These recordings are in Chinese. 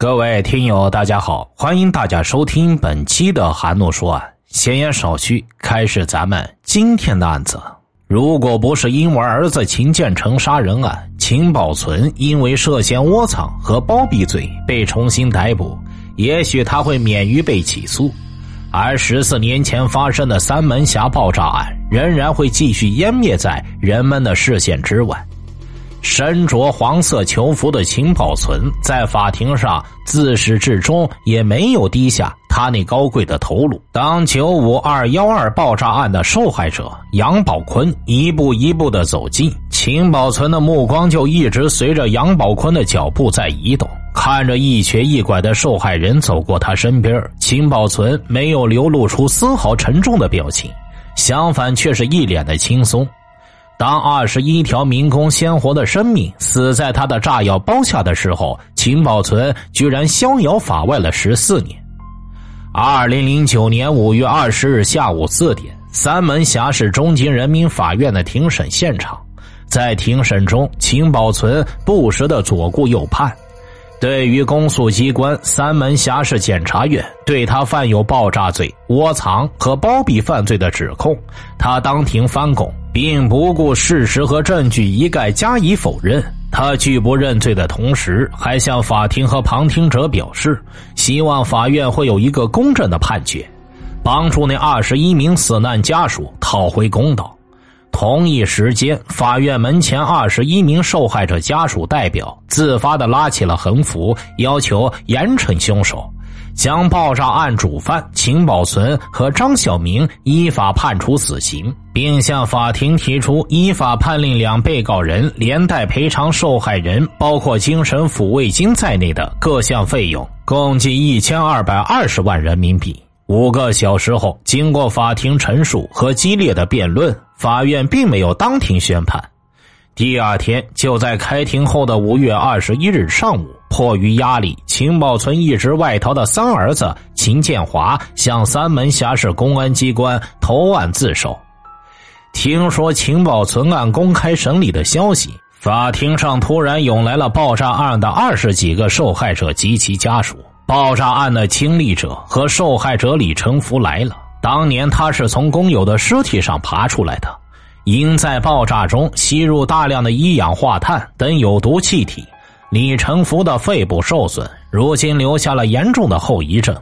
各位听友，大家好，欢迎大家收听本期的韩诺说案。闲言少叙，开始咱们今天的案子。如果不是因为儿子秦建成杀人案，秦保存因为涉嫌窝藏和包庇罪被重新逮捕，也许他会免于被起诉。而十四年前发生的三门峡爆炸案，仍然会继续湮灭在人们的视线之外。身着黄色囚服的秦保存在法庭上自始至终也没有低下他那高贵的头颅。当九五二幺二爆炸案的受害者杨宝坤一步一步的走近，秦保存的目光就一直随着杨宝坤的脚步在移动。看着一瘸一拐的受害人走过他身边，秦保存没有流露出丝毫沉重的表情，相反却是一脸的轻松。当二十一条民工鲜活的生命死在他的炸药包下的时候，秦保存居然逍遥法外了十四年。二零零九年五月二十日下午四点，三门峡市中级人民法院的庭审现场，在庭审中，秦保存不时的左顾右盼。对于公诉机关三门峡市检察院对他犯有爆炸罪、窝藏和包庇犯罪的指控，他当庭翻供。并不顾事实和证据一概加以否认。他拒不认罪的同时，还向法庭和旁听者表示，希望法院会有一个公正的判决，帮助那二十一名死难家属讨回公道。同一时间，法院门前二十一名受害者家属代表自发的拉起了横幅，要求严惩凶手。将爆炸案主犯秦保存和张小明依法判处死刑，并向法庭提出依法判令两被告人连带赔偿受害人包括精神抚慰金在内的各项费用，共计一千二百二十万人民币。五个小时后，经过法庭陈述和激烈的辩论，法院并没有当庭宣判。第二天，就在开庭后的五月二十一日上午，迫于压力，秦保存一直外逃的三儿子秦建华向三门峡市公安机关投案自首。听说秦保存案公开审理的消息，法庭上突然涌来了爆炸案的二十几个受害者及其家属。爆炸案的亲历者和受害者李成福来了，当年他是从工友的尸体上爬出来的。因在爆炸中吸入大量的一氧化碳等有毒气体，李成福的肺部受损，如今留下了严重的后遗症。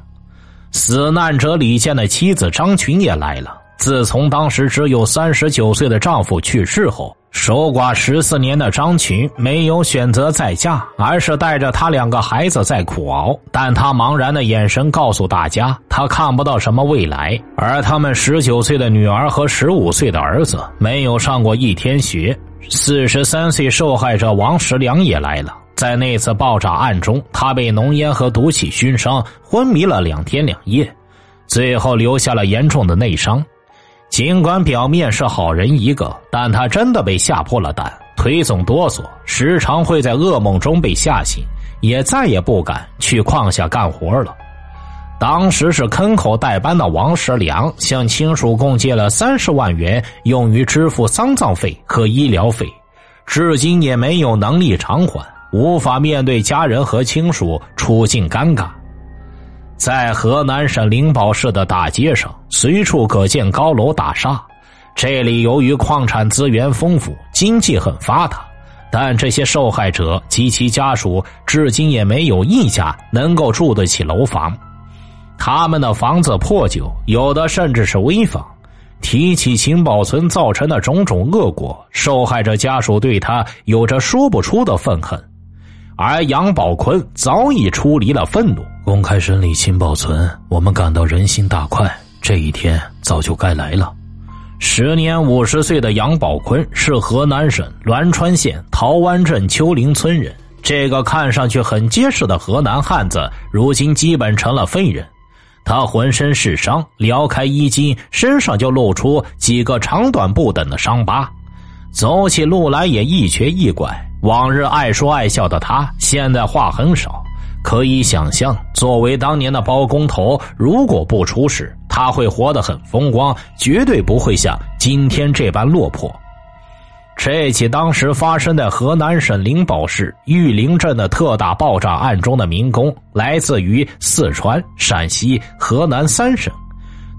死难者李健的妻子张群也来了。自从当时只有三十九岁的丈夫去世后。守寡十四年的张群没有选择再嫁，而是带着他两个孩子在苦熬。但他茫然的眼神告诉大家，他看不到什么未来。而他们十九岁的女儿和十五岁的儿子没有上过一天学。四十三岁受害者王石良也来了，在那次爆炸案中，他被浓烟和毒气熏伤，昏迷了两天两夜，最后留下了严重的内伤。尽管表面是好人一个，但他真的被吓破了胆，腿总哆嗦，时常会在噩梦中被吓醒，也再也不敢去矿下干活了。当时是坑口代班的王石良向亲属共借了三十万元，用于支付丧葬费和医疗费，至今也没有能力偿还，无法面对家人和亲属，处境尴尬。在河南省灵宝市的大街上，随处可见高楼大厦。这里由于矿产资源丰富，经济很发达，但这些受害者及其家属至今也没有一家能够住得起楼房。他们的房子破旧，有的甚至是危房。提起秦宝存造成的种种恶果，受害者家属对他有着说不出的愤恨。而杨宝坤早已出离了愤怒。公开审理秦保存，我们感到人心大快。这一天早就该来了。时年五十岁的杨宝坤是河南省栾川县桃湾镇丘陵村人。这个看上去很结实的河南汉子，如今基本成了废人。他浑身是伤，撩开衣襟，身上就露出几个长短不等的伤疤，走起路来也一瘸一拐。往日爱说爱笑的他，现在话很少。可以想象，作为当年的包工头，如果不出事，他会活得很风光，绝对不会像今天这般落魄。这起当时发生在河南省灵宝市玉林镇的特大爆炸案中的民工，来自于四川、陕西、河南三省，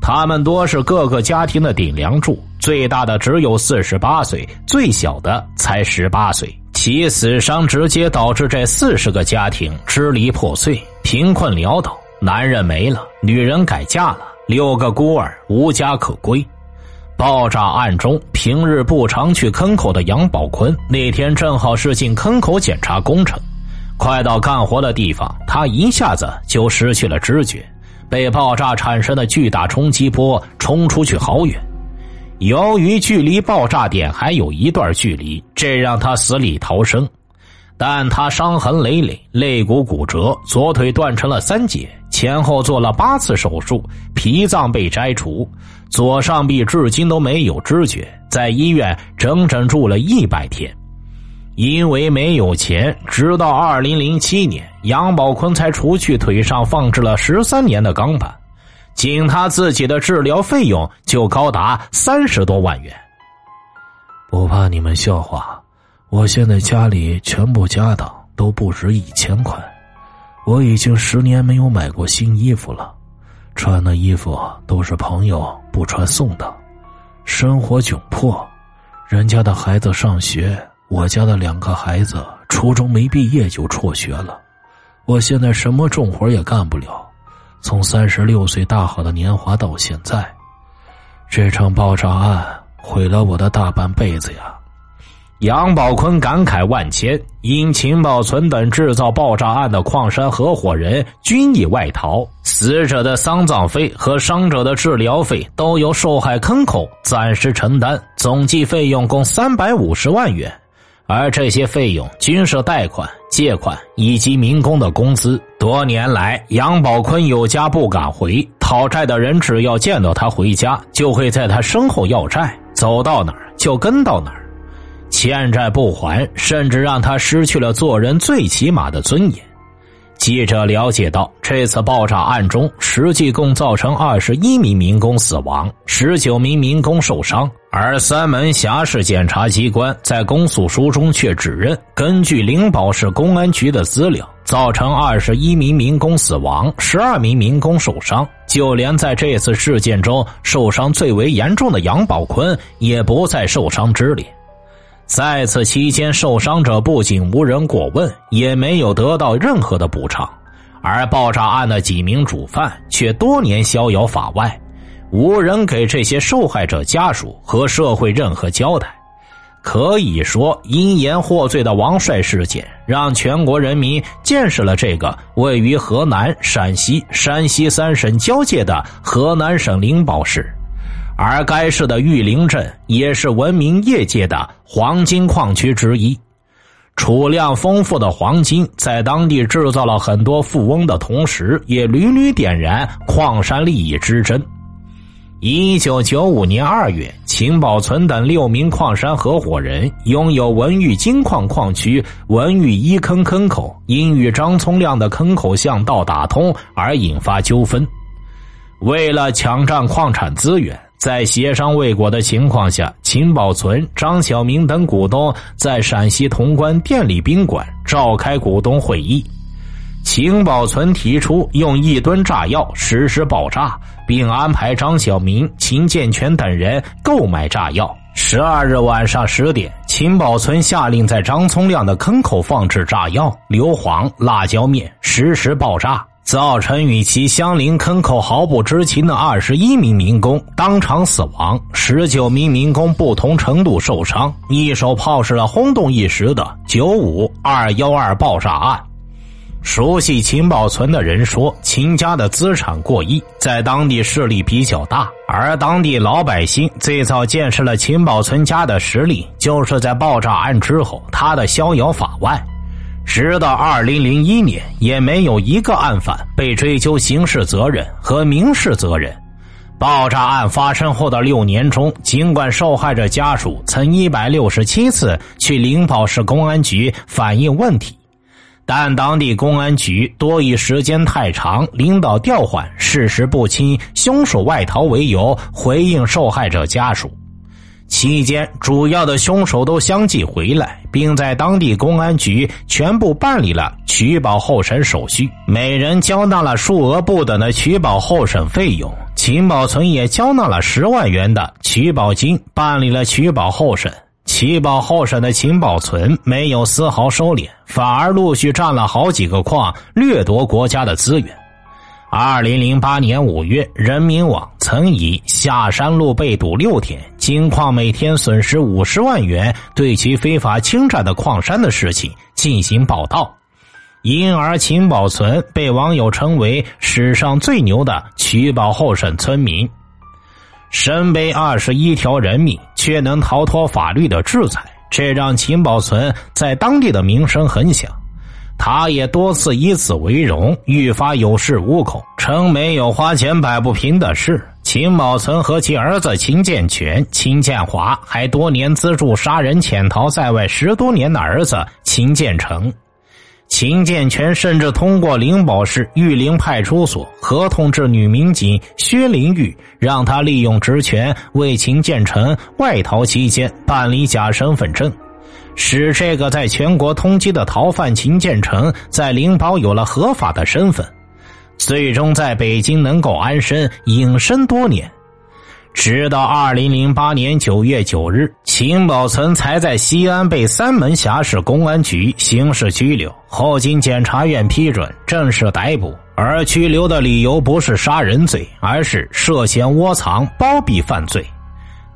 他们多是各个家庭的顶梁柱，最大的只有四十八岁，最小的才十八岁。其死伤直接导致这四十个家庭支离破碎、贫困潦倒，男人没了，女人改嫁了，六个孤儿无家可归。爆炸案中，平日不常去坑口的杨宝坤，那天正好是进坑口检查工程。快到干活的地方，他一下子就失去了知觉，被爆炸产生的巨大冲击波冲出去好远。由于距离爆炸点还有一段距离，这让他死里逃生。但他伤痕累累，肋骨骨折，左腿断成了三截，前后做了八次手术，脾脏被摘除，左上臂至今都没有知觉，在医院整整住了一百天。因为没有钱，直到二零零七年，杨宝坤才除去腿上放置了十三年的钢板，仅他自己的治疗费用就高达三十多万元。不怕你们笑话。我现在家里全部家当都不值一千块，我已经十年没有买过新衣服了，穿的衣服都是朋友不穿送的，生活窘迫，人家的孩子上学，我家的两个孩子初中没毕业就辍学了，我现在什么重活也干不了，从三十六岁大好的年华到现在，这场爆炸案毁了我的大半辈子呀。杨宝坤感慨万千，因秦宝存等制造爆炸案的矿山合伙人均已外逃，死者的丧葬费和伤者的治疗费都由受害坑口暂时承担，总计费用共三百五十万元，而这些费用均是贷款、借款以及民工的工资。多年来，杨宝坤有家不敢回，讨债的人只要见到他回家，就会在他身后要债，走到哪儿就跟到哪儿。欠债不还，甚至让他失去了做人最起码的尊严。记者了解到，这次爆炸案中，实际共造成二十一名民工死亡，十九名民工受伤。而三门峡市检察机关在公诉书中却指认，根据灵宝市公安局的资料，造成二十一名民工死亡，十二名民工受伤。就连在这次事件中受伤最为严重的杨宝坤，也不在受伤之列。在此期间，受伤者不仅无人过问，也没有得到任何的补偿，而爆炸案的几名主犯却多年逍遥法外，无人给这些受害者家属和社会任何交代。可以说，因言获罪的王帅事件，让全国人民见识了这个位于河南、陕西、山西三省交界的河南省灵宝市。而该市的玉林镇也是闻名业界的黄金矿区之一，储量丰富的黄金在当地制造了很多富翁的同时，也屡屡点燃矿山利益之争。一九九五年二月，秦宝存等六名矿山合伙人拥有文玉金矿矿区文玉一坑坑口，因与张聪亮的坑口巷道打通而引发纠纷，为了抢占矿产资源。在协商未果的情况下，秦宝存、张小明等股东在陕西潼关电力宾馆召开股东会议。秦宝存提出用一吨炸药实施爆炸，并安排张小明、秦建全等人购买炸药。十二日晚上十点，秦宝存下令在张聪亮的坑口放置炸药、硫磺、辣椒面，实施爆炸。造成与其相邻坑口毫不知情的二十一名民工当场死亡，十九名民工不同程度受伤，一手炮制了轰动一时的“九五二幺二”爆炸案。熟悉秦宝存的人说，秦家的资产过亿，在当地势力比较大，而当地老百姓最早见识了秦宝存家的实力，就是在爆炸案之后，他的逍遥法外。直到二零零一年，也没有一个案犯被追究刑事责任和民事责任。爆炸案发生后的六年中，尽管受害者家属曾一百六十七次去灵宝市公安局反映问题，但当地公安局多以时间太长、领导调换、事实不清、凶手外逃为由回应受害者家属。期间，主要的凶手都相继回来，并在当地公安局全部办理了取保候审手续，每人交纳了数额不等的取保候审费用。秦宝存也交纳了十万元的取保金，办理了取保候审。取保候审的秦宝存没有丝毫收敛，反而陆续占了好几个矿，掠夺国家的资源。二零零八年五月，人民网曾以下山路被堵六天，金矿每天损失五十万元，对其非法侵占的矿山的事情进行报道，因而秦宝存被网友称为史上最牛的取保候审村民。身背二十一条人命，却能逃脱法律的制裁，这让秦宝存在当地的名声很响。他也多次以此为荣，愈发有恃无恐，称没有花钱摆不平的事。秦宝存和其儿子秦建全、秦建华还多年资助杀人潜逃在外十多年的儿子秦建成。秦建全甚至通过灵宝市玉林派出所合同制女民警薛玲玉，让他利用职权为秦建成外逃期间办理假身份证。使这个在全国通缉的逃犯秦建成在灵宝有了合法的身份，最终在北京能够安身隐身多年，直到二零零八年九月九日，秦宝存才在西安被三门峡市公安局刑事拘留，后经检察院批准正式逮捕。而拘留的理由不是杀人罪，而是涉嫌窝藏包庇犯罪。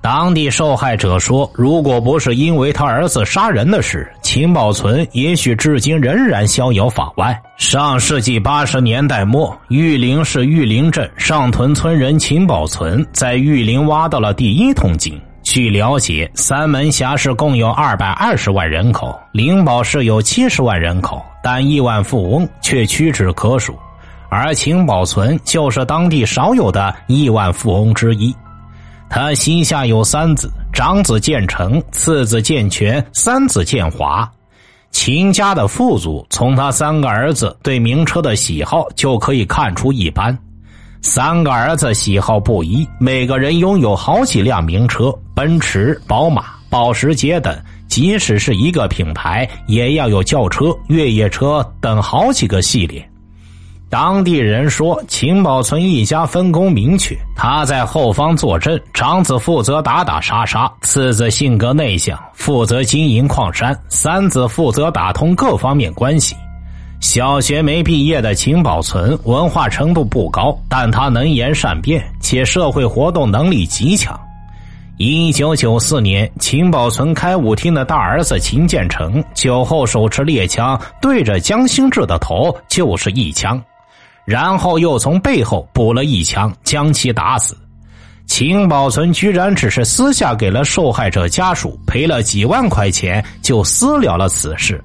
当地受害者说：“如果不是因为他儿子杀人的事，秦宝存也许至今仍然逍遥法外。”上世纪八十年代末，玉林市玉林镇上屯村人秦宝存在玉林挖到了第一桶金。据了解，三门峡市共有二百二十万人口，灵宝市有七十万人口，但亿万富翁却屈指可数，而秦宝存就是当地少有的亿万富翁之一。他膝下有三子：长子建成，次子建全，三子建华。秦家的富足，从他三个儿子对名车的喜好就可以看出一斑。三个儿子喜好不一，每个人拥有好几辆名车，奔驰、宝马、保时捷等。即使是一个品牌，也要有轿车、越野车等好几个系列。当地人说，秦宝存一家分工明确，他在后方坐镇，长子负责打打杀杀，次子性格内向，负责经营矿山，三子负责打通各方面关系。小学没毕业的秦宝存文化程度不高，但他能言善辩，且社会活动能力极强。一九九四年，秦宝存开舞厅的大儿子秦建成酒后手持猎枪，对着江兴志的头就是一枪。然后又从背后补了一枪，将其打死。秦宝存居然只是私下给了受害者家属赔了几万块钱，就私了了此事。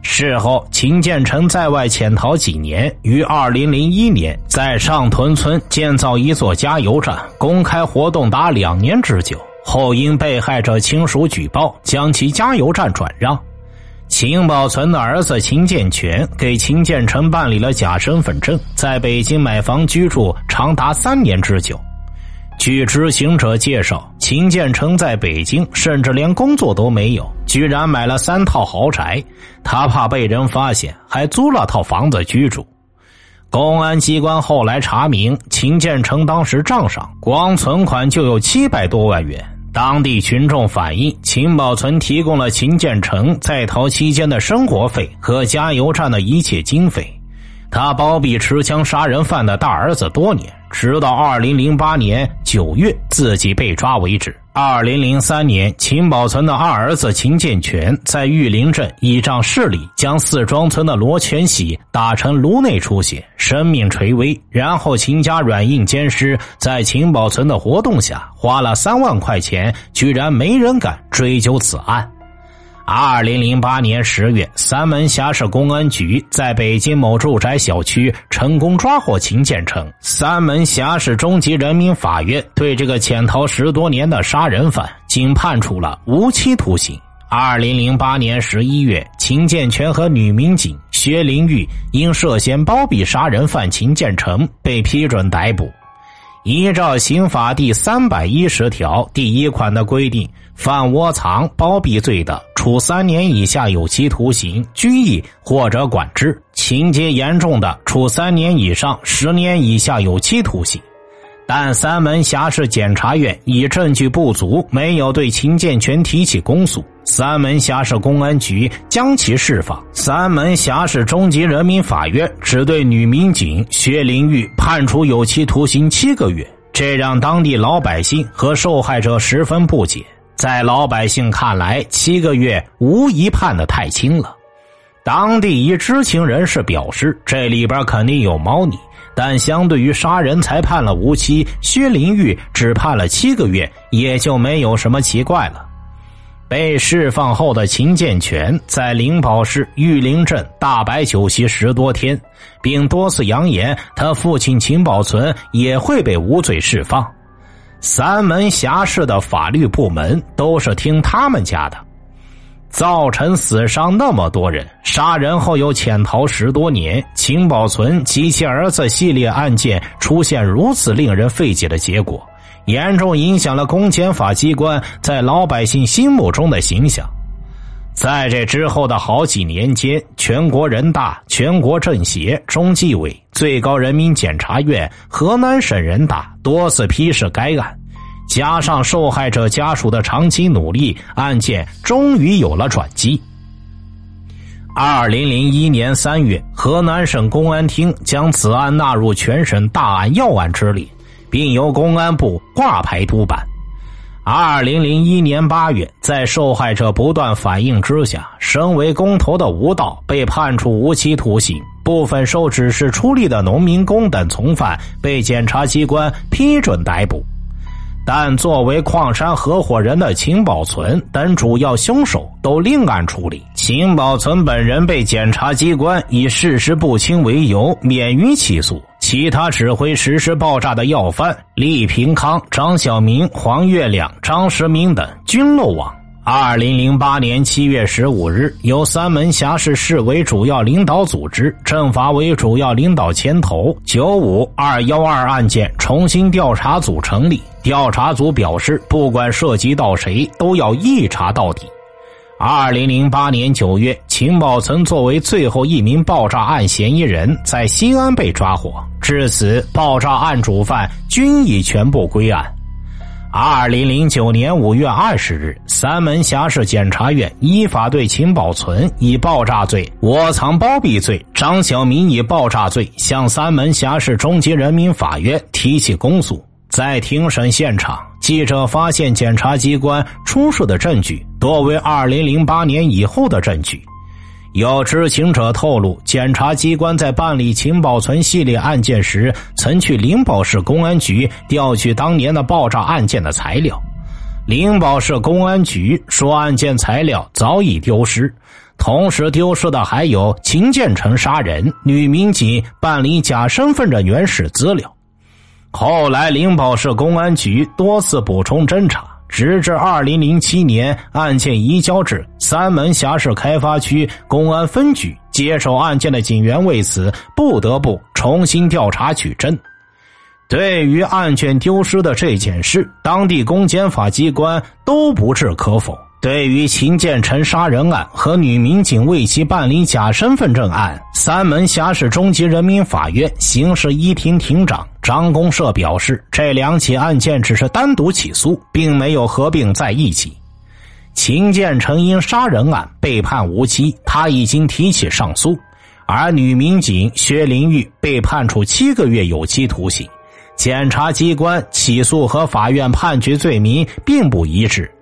事后，秦建成在外潜逃几年，于二零零一年在上屯村建造一座加油站，公开活动达两年之久。后因被害者亲属举报，将其加油站转让。秦宝存的儿子秦建全给秦建成办理了假身份证，在北京买房居住长达三年之久。据知情者介绍，秦建成在北京甚至连工作都没有，居然买了三套豪宅。他怕被人发现，还租了套房子居住。公安机关后来查明，秦建成当时账上光存款就有七百多万元。当地群众反映，秦宝存提供了秦建成在逃期间的生活费和加油站的一切经费。他包庇持枪杀人犯的大儿子多年，直到二零零八年九月自己被抓为止。二零零三年，秦宝存的二儿子秦建全在玉林镇倚仗势力，将四庄村的罗全喜打成颅内出血，生命垂危。然后秦家软硬兼施，在秦宝存的活动下，花了三万块钱，居然没人敢追究此案。二零零八年十月，三门峡市公安局在北京某住宅小区成功抓获秦建成。三门峡市中级人民法院对这个潜逃十多年的杀人犯，仅判处了无期徒刑。二零零八年十一月，秦建全和女民警薛玲玉因涉嫌包庇杀人犯秦建成被批准逮捕。依照刑法第三百一十条第一款的规定，犯窝藏、包庇罪的，处三年以下有期徒刑、拘役或者管制；情节严重的，处三年以上十年以下有期徒刑。但三门峡市检察院以证据不足，没有对秦建全提起公诉，三门峡市公安局将其释放。三门峡市中级人民法院只对女民警薛玲玉判处有期徒刑七个月，这让当地老百姓和受害者十分不解。在老百姓看来，七个月无疑判的太轻了。当地一知情人士表示，这里边肯定有猫腻。但相对于杀人才判了无期，薛林玉只判了七个月，也就没有什么奇怪了。被释放后的秦建全在灵宝市玉林镇大摆酒席十多天，并多次扬言他父亲秦宝存也会被无罪释放。三门峡市的法律部门都是听他们家的。造成死伤那么多人，杀人后又潜逃十多年，秦宝存及其儿子系列案件出现如此令人费解的结果，严重影响了公检法机关在老百姓心目中的形象。在这之后的好几年间，全国人大、全国政协、中纪委、最高人民检察院、河南省人大多次批示该案。加上受害者家属的长期努力，案件终于有了转机。二零零一年三月，河南省公安厅将此案纳入全省大案要案之列，并由公安部挂牌督办。二零零一年八月，在受害者不断反映之下，身为工头的吴道被判处无期徒刑，部分受指示出力的农民工等从犯被检察机关批准逮捕。但作为矿山合伙人的秦宝存等主要凶手都另案处理。秦宝存本人被检察机关以事实不清为由免于起诉，其他指挥实施爆炸的要犯厉平康、张小明、黄月亮、张时明等均漏网。二零零八年七月十五日，由三门峡市市委主要领导组织、政法委主要领导牵头，九五二幺二案件重新调查组成立。调查组表示，不管涉及到谁，都要一查到底。二零零八年九月，秦宝曾作为最后一名爆炸案嫌疑人，在西安被抓获。至此，爆炸案主犯均已全部归案。二零零九年五月二十日，三门峡市检察院依法对秦宝存以爆炸罪、窝藏包庇罪、张小明以爆炸罪向三门峡市中级人民法院提起公诉。在庭审现场，记者发现检察机关出示的证据多为二零零八年以后的证据。有知情者透露，检察机关在办理秦宝存系列案件时，曾去灵宝市公安局调取当年的爆炸案件的材料。灵宝市公安局说，案件材料早已丢失，同时丢失的还有秦建成杀人、女民警办理假身份证原始资料。后来，灵宝市公安局多次补充侦查。直至二零零七年，案件移交至三门峡市开发区公安分局接手案件的警员，为此不得不重新调查取证。对于案卷丢失的这件事，当地公检法机关都不置可否。对于秦建成杀人案和女民警为其办理假身份证案，三门峡市中级人民法院刑事一庭庭长张公社表示，这两起案件只是单独起诉，并没有合并在一起。秦建成因杀人案被判无期，他已经提起上诉；而女民警薛林玉被判处七个月有期徒刑。检察机关起诉和法院判决罪名并不一致。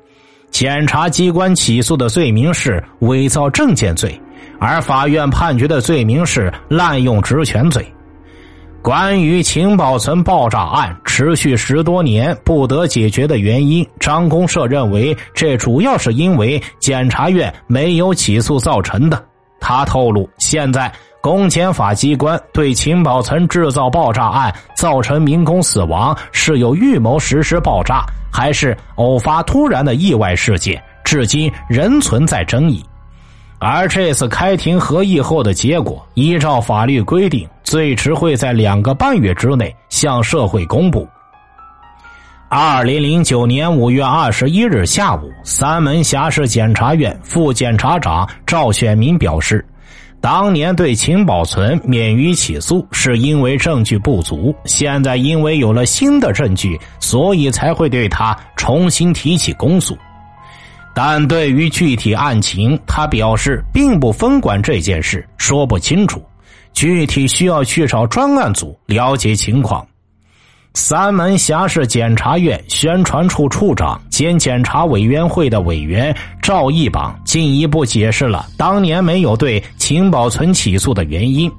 检察机关起诉的罪名是伪造证件罪，而法院判决的罪名是滥用职权罪。关于情报存爆炸案持续十多年不得解决的原因，张公社认为这主要是因为检察院没有起诉造成的。他透露，现在公检法机关对秦宝存制造爆炸案造成民工死亡是有预谋实施爆炸。还是偶发突然的意外事件，至今仍存在争议。而这次开庭合议后的结果，依照法律规定，最迟会在两个半月之内向社会公布。二零零九年五月二十一日下午，三门峡市检察院副检察长赵选民表示，当年对秦宝存免于起诉，是因为证据不足。现在因为有了新的证据，所以才会对他重新提起公诉。但对于具体案情，他表示并不分管这件事，说不清楚，具体需要去找专案组了解情况。三门峡市检察院宣传处处长兼检察委员会的委员赵义榜进一步解释了当年没有对秦宝存起诉的原因。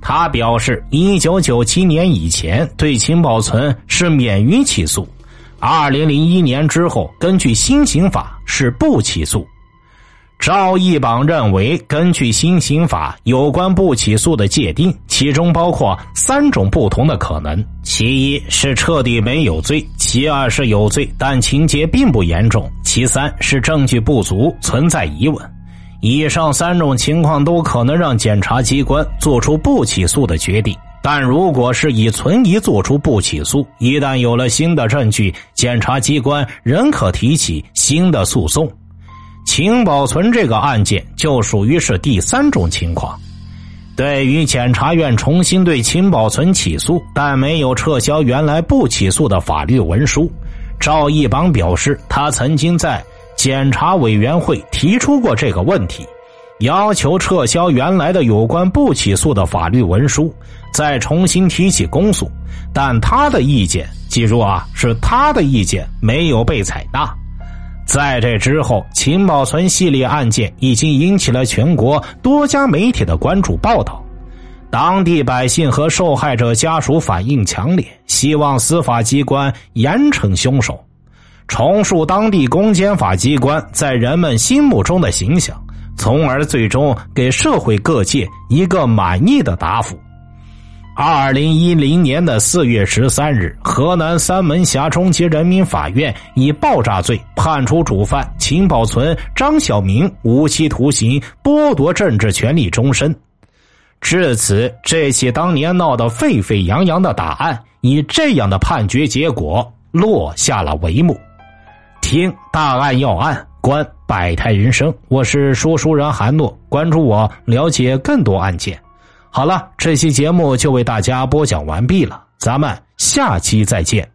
他表示，一九九七年以前对秦宝存是免于起诉，二零零一年之后根据新刑法是不起诉。赵一榜认为，根据新刑法有关不起诉的界定，其中包括三种不同的可能：其一是彻底没有罪；其二是有罪但情节并不严重；其三是证据不足，存在疑问。以上三种情况都可能让检察机关做出不起诉的决定。但如果是以存疑作出不起诉，一旦有了新的证据，检察机关仍可提起新的诉讼。秦保存这个案件就属于是第三种情况。对于检察院重新对秦保存起诉，但没有撤销原来不起诉的法律文书，赵一邦表示，他曾经在检察委员会提出过这个问题，要求撤销原来的有关不起诉的法律文书，再重新提起公诉，但他的意见，记住啊，是他的意见没有被采纳。在这之后，秦宝存系列案件已经引起了全国多家媒体的关注报道，当地百姓和受害者家属反应强烈，希望司法机关严惩凶手，重塑当地公检法机关在人们心目中的形象，从而最终给社会各界一个满意的答复。二零一零年的四月十三日，河南三门峡中级人民法院以爆炸罪判处主犯秦宝存、张小明无期徒刑，剥夺政治权利终身。至此，这起当年闹得沸沸扬扬的大案，以这样的判决结果落下了帷幕。听大案要案，观百态人生，我是说书人韩诺，关注我，了解更多案件。好了，这期节目就为大家播讲完毕了，咱们下期再见。